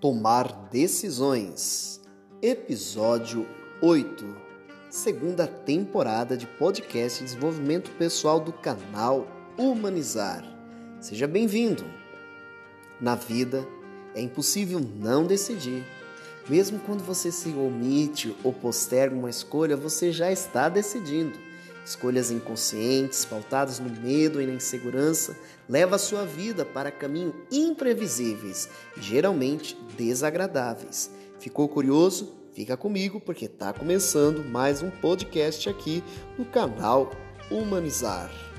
Tomar decisões. Episódio 8. Segunda temporada de podcast de desenvolvimento pessoal do canal Humanizar. Seja bem-vindo. Na vida é impossível não decidir. Mesmo quando você se omite ou posterga uma escolha, você já está decidindo. Escolhas inconscientes, pautadas no medo e na insegurança, levam a sua vida para caminhos imprevisíveis e geralmente desagradáveis. Ficou curioso? Fica comigo porque está começando mais um podcast aqui no canal Humanizar.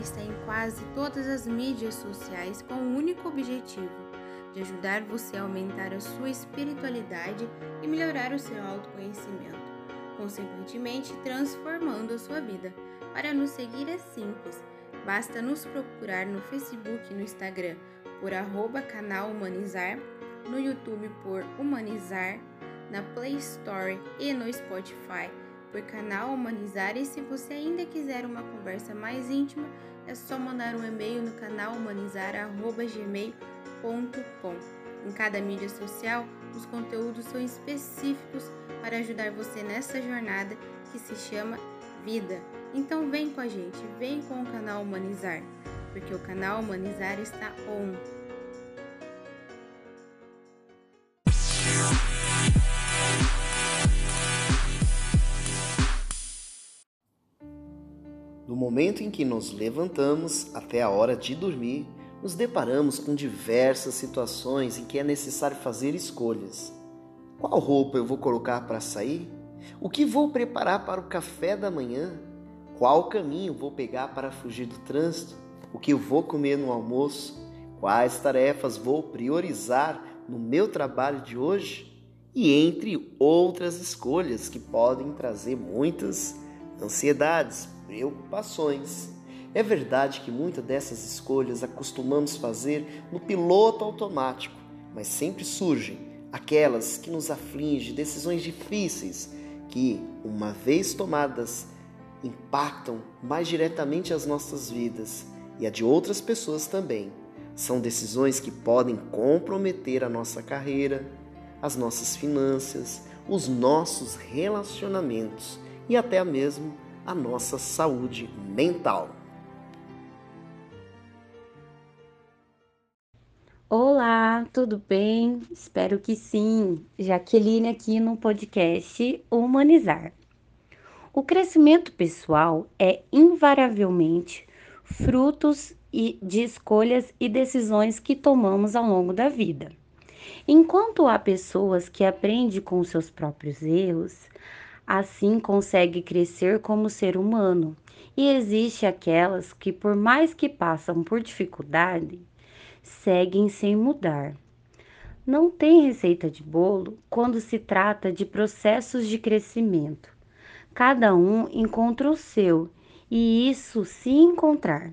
Está em quase todas as mídias sociais com o único objetivo de ajudar você a aumentar a sua espiritualidade e melhorar o seu autoconhecimento, consequentemente transformando a sua vida. Para nos seguir é simples, basta nos procurar no Facebook e no Instagram por arroba canal Humanizar, no YouTube por Humanizar, na Play Store e no Spotify por canal Humanizar e se você ainda quiser uma conversa mais íntima, é só mandar um e-mail no canal humanizar@gmail.com. Em cada mídia social, os conteúdos são específicos para ajudar você nessa jornada que se chama vida. Então vem com a gente, vem com o canal Humanizar, porque o canal Humanizar está on. Momento em que nos levantamos até a hora de dormir, nos deparamos com diversas situações em que é necessário fazer escolhas. Qual roupa eu vou colocar para sair? O que vou preparar para o café da manhã? Qual caminho vou pegar para fugir do trânsito? O que eu vou comer no almoço? Quais tarefas vou priorizar no meu trabalho de hoje? E entre outras escolhas que podem trazer muitas ansiedades, preocupações. É verdade que muitas dessas escolhas acostumamos fazer no piloto automático, mas sempre surgem aquelas que nos afligem, decisões difíceis que, uma vez tomadas, impactam mais diretamente as nossas vidas e a de outras pessoas também. São decisões que podem comprometer a nossa carreira, as nossas finanças, os nossos relacionamentos e até mesmo a nossa saúde mental. Olá, tudo bem? Espero que sim. Jaqueline aqui no podcast Humanizar. O crescimento pessoal é invariavelmente frutos de escolhas e decisões que tomamos ao longo da vida. Enquanto há pessoas que aprendem com seus próprios erros, assim consegue crescer como ser humano. E existe aquelas que por mais que passam por dificuldade, seguem sem mudar. Não tem receita de bolo quando se trata de processos de crescimento. Cada um encontra o seu, e isso se encontrar.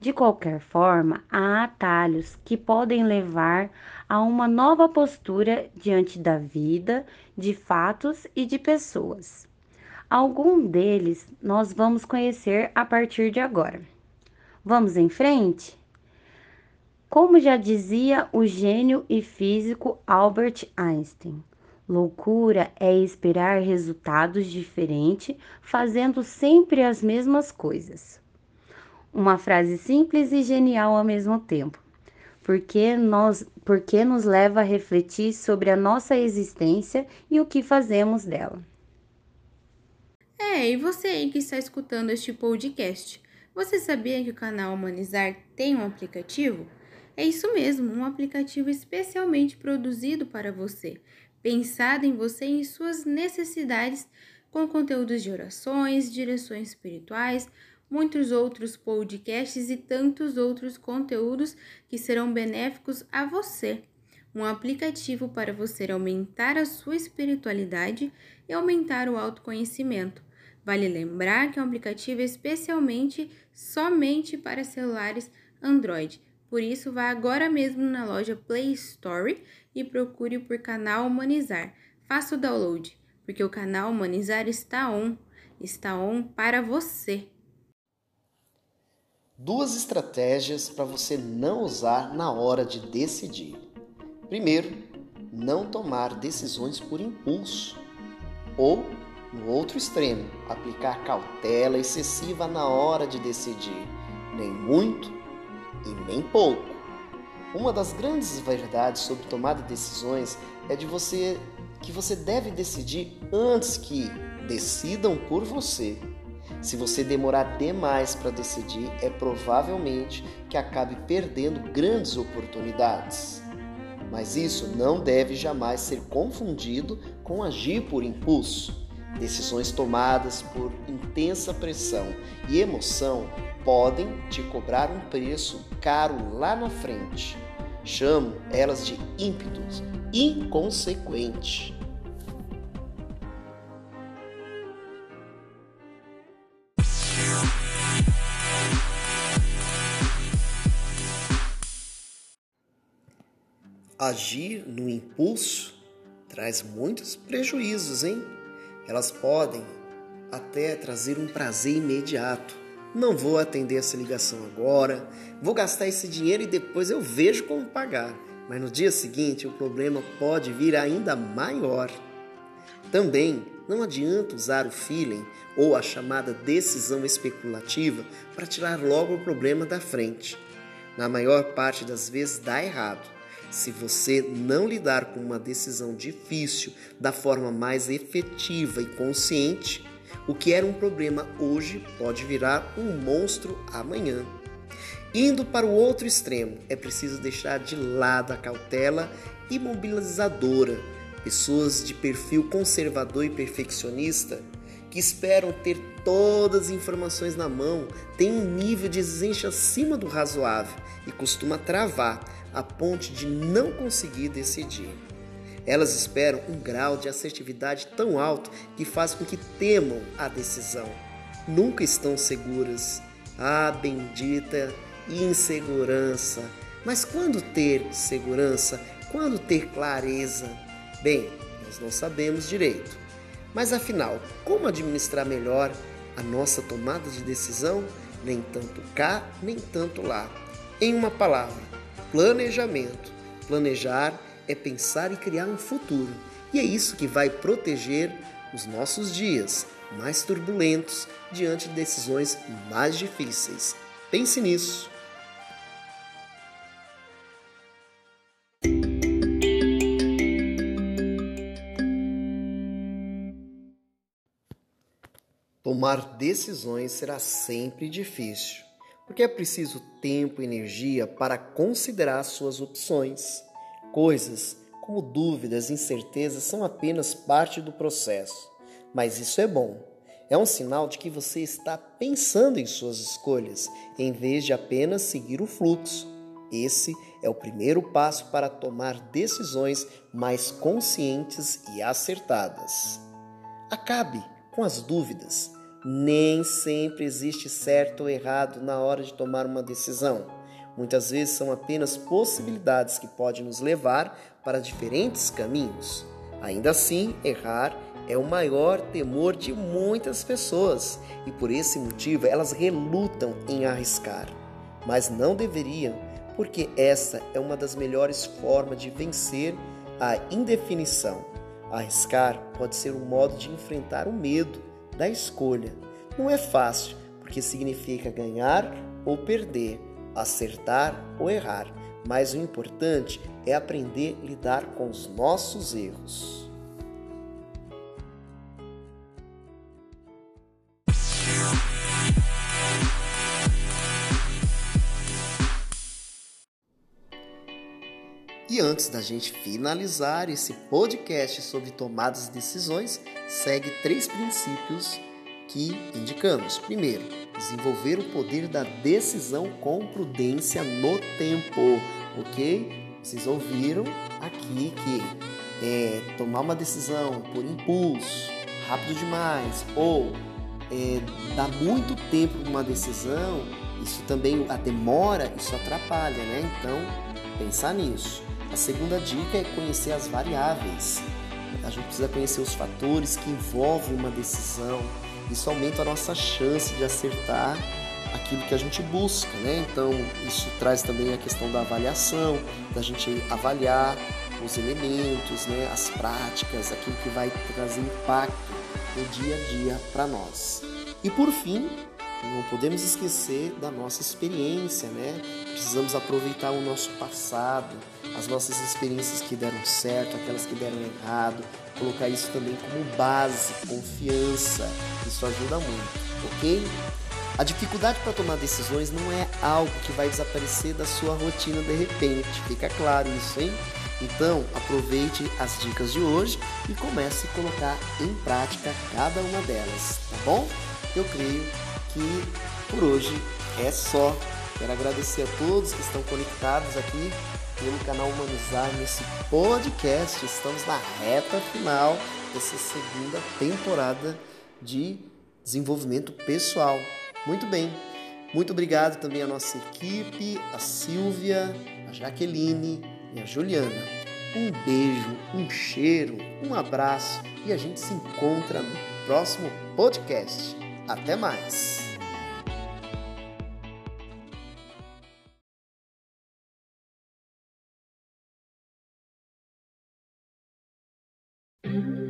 De qualquer forma, há atalhos que podem levar a uma nova postura diante da vida, de fatos e de pessoas. Algum deles nós vamos conhecer a partir de agora. Vamos em frente? Como já dizia o gênio e físico Albert Einstein, Loucura é esperar resultados diferentes fazendo sempre as mesmas coisas. Uma frase simples e genial ao mesmo tempo, porque, nós, porque nos leva a refletir sobre a nossa existência e o que fazemos dela. É, e você aí que está escutando este podcast, você sabia que o canal Humanizar tem um aplicativo? É isso mesmo, um aplicativo especialmente produzido para você pensado em você e em suas necessidades, com conteúdos de orações, direções espirituais, muitos outros podcasts e tantos outros conteúdos que serão benéficos a você. Um aplicativo para você aumentar a sua espiritualidade e aumentar o autoconhecimento. Vale lembrar que é um aplicativo especialmente somente para celulares Android. Por isso, vá agora mesmo na loja Play Store e procure por canal Humanizar. Faça o download, porque o canal Humanizar está on, está on para você. Duas estratégias para você não usar na hora de decidir. Primeiro, não tomar decisões por impulso. Ou, no outro extremo, aplicar cautela excessiva na hora de decidir, nem muito e nem pouco. Uma das grandes verdades sobre tomada de decisões é de você que você deve decidir antes que decidam por você. Se você demorar demais para decidir, é provavelmente que acabe perdendo grandes oportunidades. Mas isso não deve jamais ser confundido com agir por impulso. Decisões tomadas por intensa pressão e emoção podem te cobrar um preço caro lá na frente. Chamo elas de ímpetos, inconsequente. Agir no impulso traz muitos prejuízos, hein? Elas podem até trazer um prazer imediato, não vou atender essa ligação agora, vou gastar esse dinheiro e depois eu vejo como pagar. Mas no dia seguinte o problema pode vir ainda maior. Também não adianta usar o feeling ou a chamada decisão especulativa para tirar logo o problema da frente. Na maior parte das vezes dá errado. Se você não lidar com uma decisão difícil da forma mais efetiva e consciente, O que era um problema hoje pode virar um monstro amanhã. Indo para o outro extremo, é preciso deixar de lado a cautela imobilizadora. Pessoas de perfil conservador e perfeccionista que esperam ter todas as informações na mão têm um nível de exigência acima do razoável e costuma travar a ponte de não conseguir decidir. Elas esperam um grau de assertividade tão alto que faz com que temam a decisão. Nunca estão seguras. Ah, bendita insegurança! Mas quando ter segurança? Quando ter clareza? Bem, nós não sabemos direito. Mas afinal, como administrar melhor a nossa tomada de decisão? Nem tanto cá, nem tanto lá. Em uma palavra, planejamento. Planejar é pensar e criar um futuro. E é isso que vai proteger os nossos dias mais turbulentos diante de decisões mais difíceis. Pense nisso. Tomar decisões será sempre difícil, porque é preciso tempo e energia para considerar suas opções. Coisas como dúvidas e incertezas são apenas parte do processo, mas isso é bom. É um sinal de que você está pensando em suas escolhas, em vez de apenas seguir o fluxo. Esse é o primeiro passo para tomar decisões mais conscientes e acertadas. Acabe com as dúvidas. Nem sempre existe certo ou errado na hora de tomar uma decisão. Muitas vezes são apenas possibilidades que podem nos levar para diferentes caminhos. Ainda assim, errar é o maior temor de muitas pessoas e por esse motivo elas relutam em arriscar. Mas não deveriam, porque essa é uma das melhores formas de vencer a indefinição. Arriscar pode ser um modo de enfrentar o medo da escolha. Não é fácil, porque significa ganhar ou perder, acertar ou errar, mas o importante é aprender a lidar com os nossos erros. E antes da gente finalizar esse podcast sobre tomadas de decisões, segue três princípios que indicamos. Primeiro, desenvolver o poder da decisão com prudência no tempo, ok? Vocês ouviram aqui que é, tomar uma decisão por impulso, rápido demais, ou é, dar muito tempo para uma decisão, isso também, a demora, isso atrapalha, né? Então, pensar nisso. A segunda dica é conhecer as variáveis. A gente precisa conhecer os fatores que envolvem uma decisão. Isso aumenta a nossa chance de acertar aquilo que a gente busca, né? Então, isso traz também a questão da avaliação, da gente avaliar os elementos, né? as práticas, aquilo que vai trazer impacto no dia a dia para nós. E por fim, não podemos esquecer da nossa experiência, né? Precisamos aproveitar o nosso passado, as nossas experiências que deram certo, aquelas que deram errado, colocar isso também como base, confiança. Isso ajuda muito, ok? A dificuldade para tomar decisões não é algo que vai desaparecer da sua rotina de repente, fica claro isso, hein? Então, aproveite as dicas de hoje e comece a colocar em prática cada uma delas, tá bom? Eu creio que por hoje é só. Quero agradecer a todos que estão conectados aqui pelo canal Humanizar nesse podcast. Estamos na reta final dessa segunda temporada de desenvolvimento pessoal. Muito bem. Muito obrigado também à nossa equipe, a Silvia, a Jaqueline e a Juliana. Um beijo, um cheiro, um abraço e a gente se encontra no próximo podcast. Até mais! Mm-hmm.